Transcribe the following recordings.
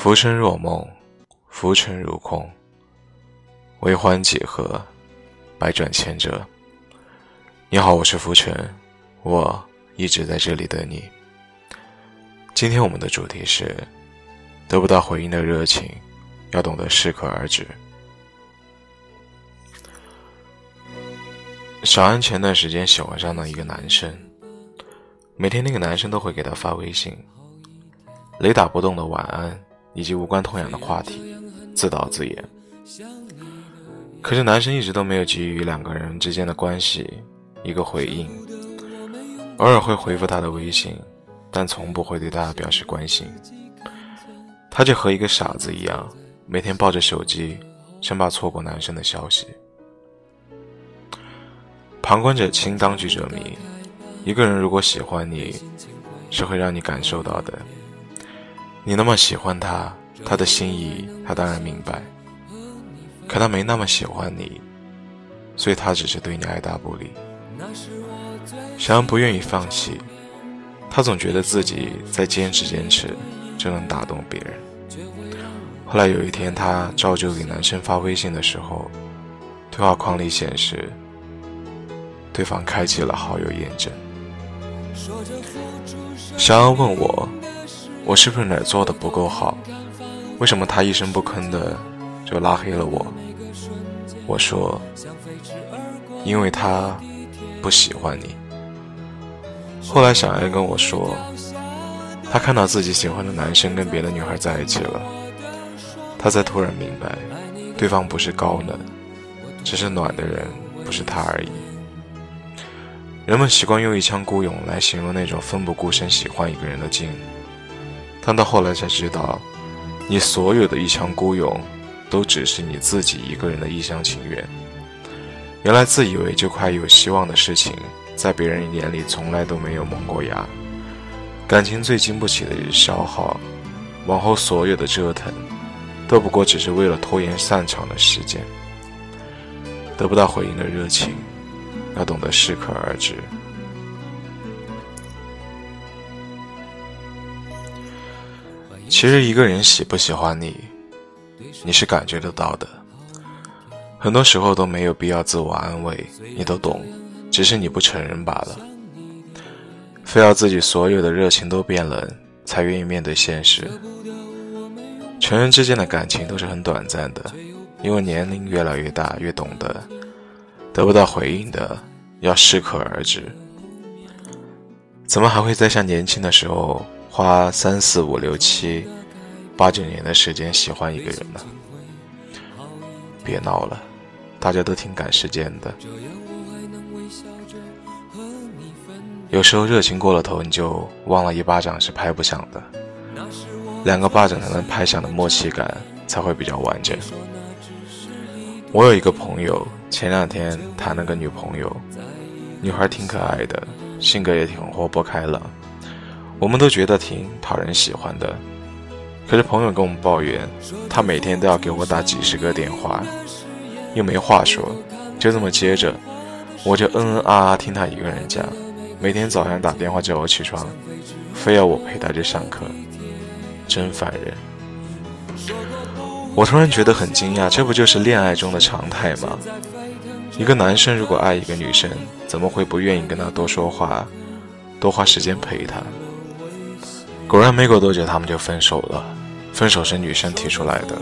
浮生若梦，浮沉如空。为欢几何，百转千折。你好，我是浮尘，我一直在这里等你。今天我们的主题是：得不到回应的热情，要懂得适可而止。小安前段时间喜欢上了一个男生，每天那个男生都会给她发微信，雷打不动的晚安。以及无关痛痒的话题，自导自演。可是男生一直都没有给予两个人之间的关系一个回应，偶尔会回复他的微信，但从不会对他表示关心。他就和一个傻子一样，每天抱着手机，生怕错过男生的消息。旁观者清，当局者迷。一个人如果喜欢你，是会让你感受到的。你那么喜欢他，他的心意他当然明白。可他没那么喜欢你，所以他只是对你爱答不理。小安不愿意放弃，他总觉得自己再坚持坚持就能打动别人。后来有一天，他照旧给男生发微信的时候，对话框里显示对方开启了好友验证。小安问我。我是不是哪做的不够好？为什么他一声不吭的就拉黑了我？我说，因为他不喜欢你。后来小艾跟我说，他看到自己喜欢的男生跟别的女孩在一起了，他才突然明白，对方不是高冷，只是暖的人不是他而已。人们习惯用一腔孤勇来形容那种奋不顾身喜欢一个人的劲。但到后来才知道，你所有的一腔孤勇，都只是你自己一个人的一厢情愿。原来自以为就快有希望的事情，在别人眼里从来都没有萌过芽。感情最经不起的消耗，往后所有的折腾，都不过只是为了拖延散场的时间。得不到回应的热情，要懂得适可而止。其实一个人喜不喜欢你，你是感觉得到的。很多时候都没有必要自我安慰，你都懂，只是你不承认罢了。非要自己所有的热情都变冷，才愿意面对现实。成人之间的感情都是很短暂的，因为年龄越来越大，越懂得，得不到回应的要适可而止。怎么还会在像年轻的时候？花三四五六七八九年的时间喜欢一个人呢？别闹了，大家都挺赶时间的。有时候热情过了头，你就忘了一巴掌是拍不响的，两个巴掌才能拍响的默契感才会比较完整。我有一个朋友，前两天谈了个女朋友，女孩挺可爱的，性格也挺活泼开朗。我们都觉得挺讨人喜欢的，可是朋友跟我们抱怨，他每天都要给我打几十个电话，又没话说，就这么接着，我就嗯嗯啊啊听他一个人讲，每天早上打电话叫我起床，非要我陪他去上课，真烦人。我突然觉得很惊讶，这不就是恋爱中的常态吗？一个男生如果爱一个女生，怎么会不愿意跟她多说话，多花时间陪她？果然没过多久，他们就分手了。分手是女生提出来的。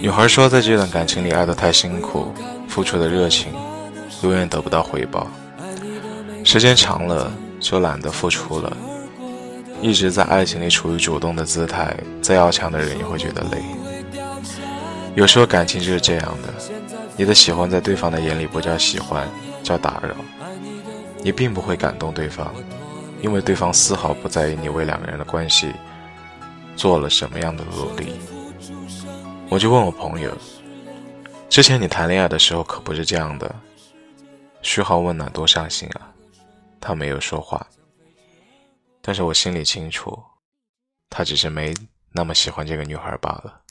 女孩说，在这段感情里爱得太辛苦，付出的热情永远得不到回报。时间长了，就懒得付出了。一直在爱情里处于主动的姿态，再要强的人也会觉得累。有时候感情就是这样的，你的喜欢在对方的眼里不叫喜欢，叫打扰。你并不会感动对方。因为对方丝毫不在意你为两个人的关系做了什么样的努力，我就问我朋友：“之前你谈恋爱的时候可不是这样的，嘘寒问暖多伤心啊。”他没有说话，但是我心里清楚，他只是没那么喜欢这个女孩罢了。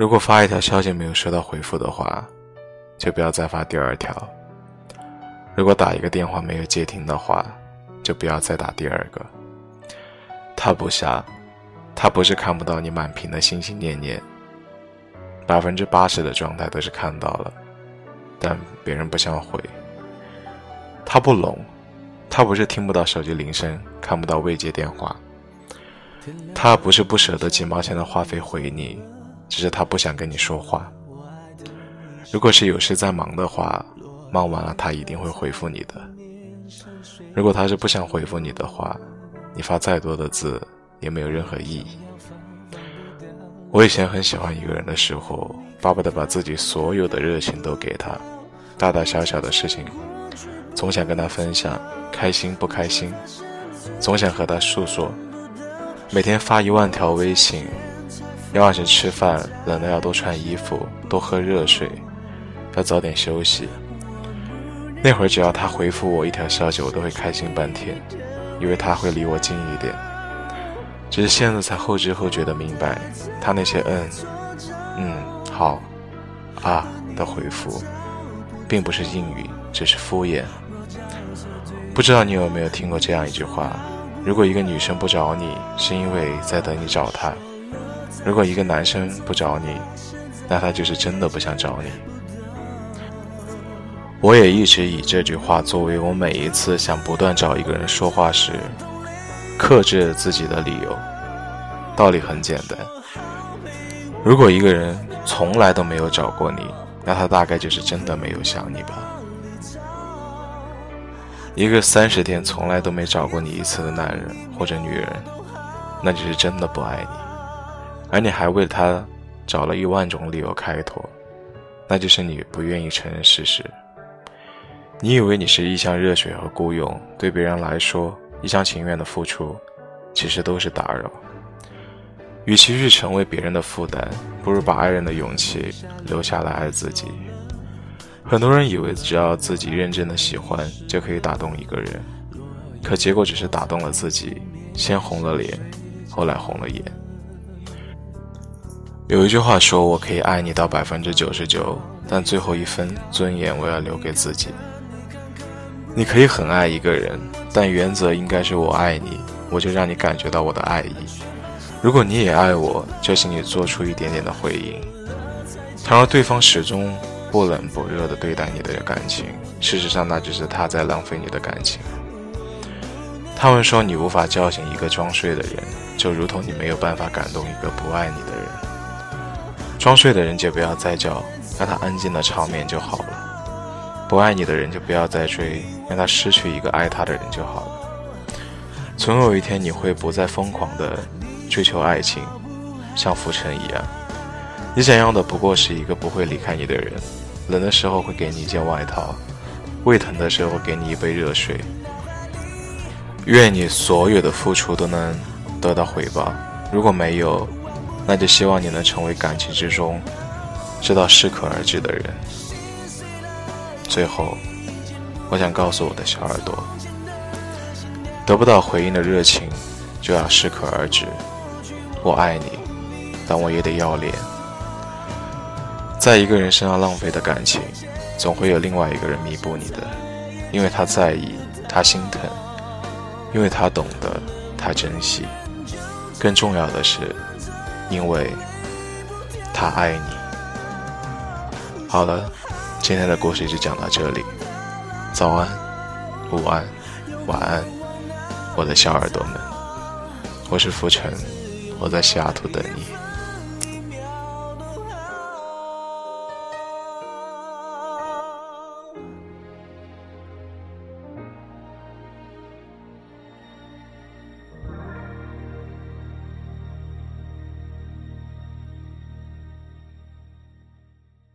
如果发一条消息没有收到回复的话，就不要再发第二条。如果打一个电话没有接听的话，就不要再打第二个。他不傻，他不是看不到你满屏的心心念念，百分之八十的状态都是看到了，但别人不想回。他不聋，他不是听不到手机铃声，看不到未接电话。他不是不舍得几毛钱的话费回你，只是他不想跟你说话。如果是有事在忙的话。忙完了，他一定会回复你的。如果他是不想回复你的话，你发再多的字也没有任何意义。我以前很喜欢一个人的时候，巴不得把自己所有的热情都给他，大大小小的事情，总想跟他分享，开心不开心，总想和他诉说。每天发一万条微信，要按时吃饭，冷了要多穿衣服，多喝热水，要早点休息。那会儿，只要他回复我一条消息，我都会开心半天，以为他会离我近一点。只是现在才后知后觉的明白，他那些嗯、嗯、好、啊的回复，并不是应允，只是敷衍。不知道你有没有听过这样一句话：如果一个女生不找你，是因为在等你找她；如果一个男生不找你，那他就是真的不想找你。我也一直以这句话作为我每一次想不断找一个人说话时，克制自己的理由。道理很简单：如果一个人从来都没有找过你，那他大概就是真的没有想你吧。一个三十天从来都没找过你一次的男人或者女人，那就是真的不爱你，而你还为他找了一万种理由开脱，那就是你不愿意承认事实。你以为你是一腔热血和孤勇，对别人来说一厢情愿的付出，其实都是打扰。与其去成为别人的负担，不如把爱人的勇气留下来爱自己。很多人以为只要自己认真的喜欢，就可以打动一个人，可结果只是打动了自己，先红了脸，后来红了眼。有一句话说：“我可以爱你到百分之九十九，但最后一分尊严我要留给自己。”你可以很爱一个人，但原则应该是我爱你，我就让你感觉到我的爱意。如果你也爱我，就请你做出一点点的回应。倘若对方始终不冷不热地对待你的感情，事实上那只是他在浪费你的感情。他们说你无法叫醒一个装睡的人，就如同你没有办法感动一个不爱你的人。装睡的人就不要再叫，让他安静的长眠就好了。不爱你的人就不要再追，让他失去一个爱他的人就好了。总有一天你会不再疯狂的追求爱情，像浮尘一样。你想要的不过是一个不会离开你的人，冷的时候会给你一件外套，胃疼的时候给你一杯热水。愿你所有的付出都能得到回报，如果没有，那就希望你能成为感情之中知道适可而止的人。最后，我想告诉我的小耳朵：得不到回应的热情，就要适可而止。我爱你，但我也得要脸。在一个人身上浪费的感情，总会有另外一个人弥补你的，因为他在意，他心疼，因为他懂得，他珍惜。更重要的是，因为他爱你。好了。今天的故事就讲到这里，早安，午安，晚安，我的小耳朵们，我是浮尘，我在西雅图等你。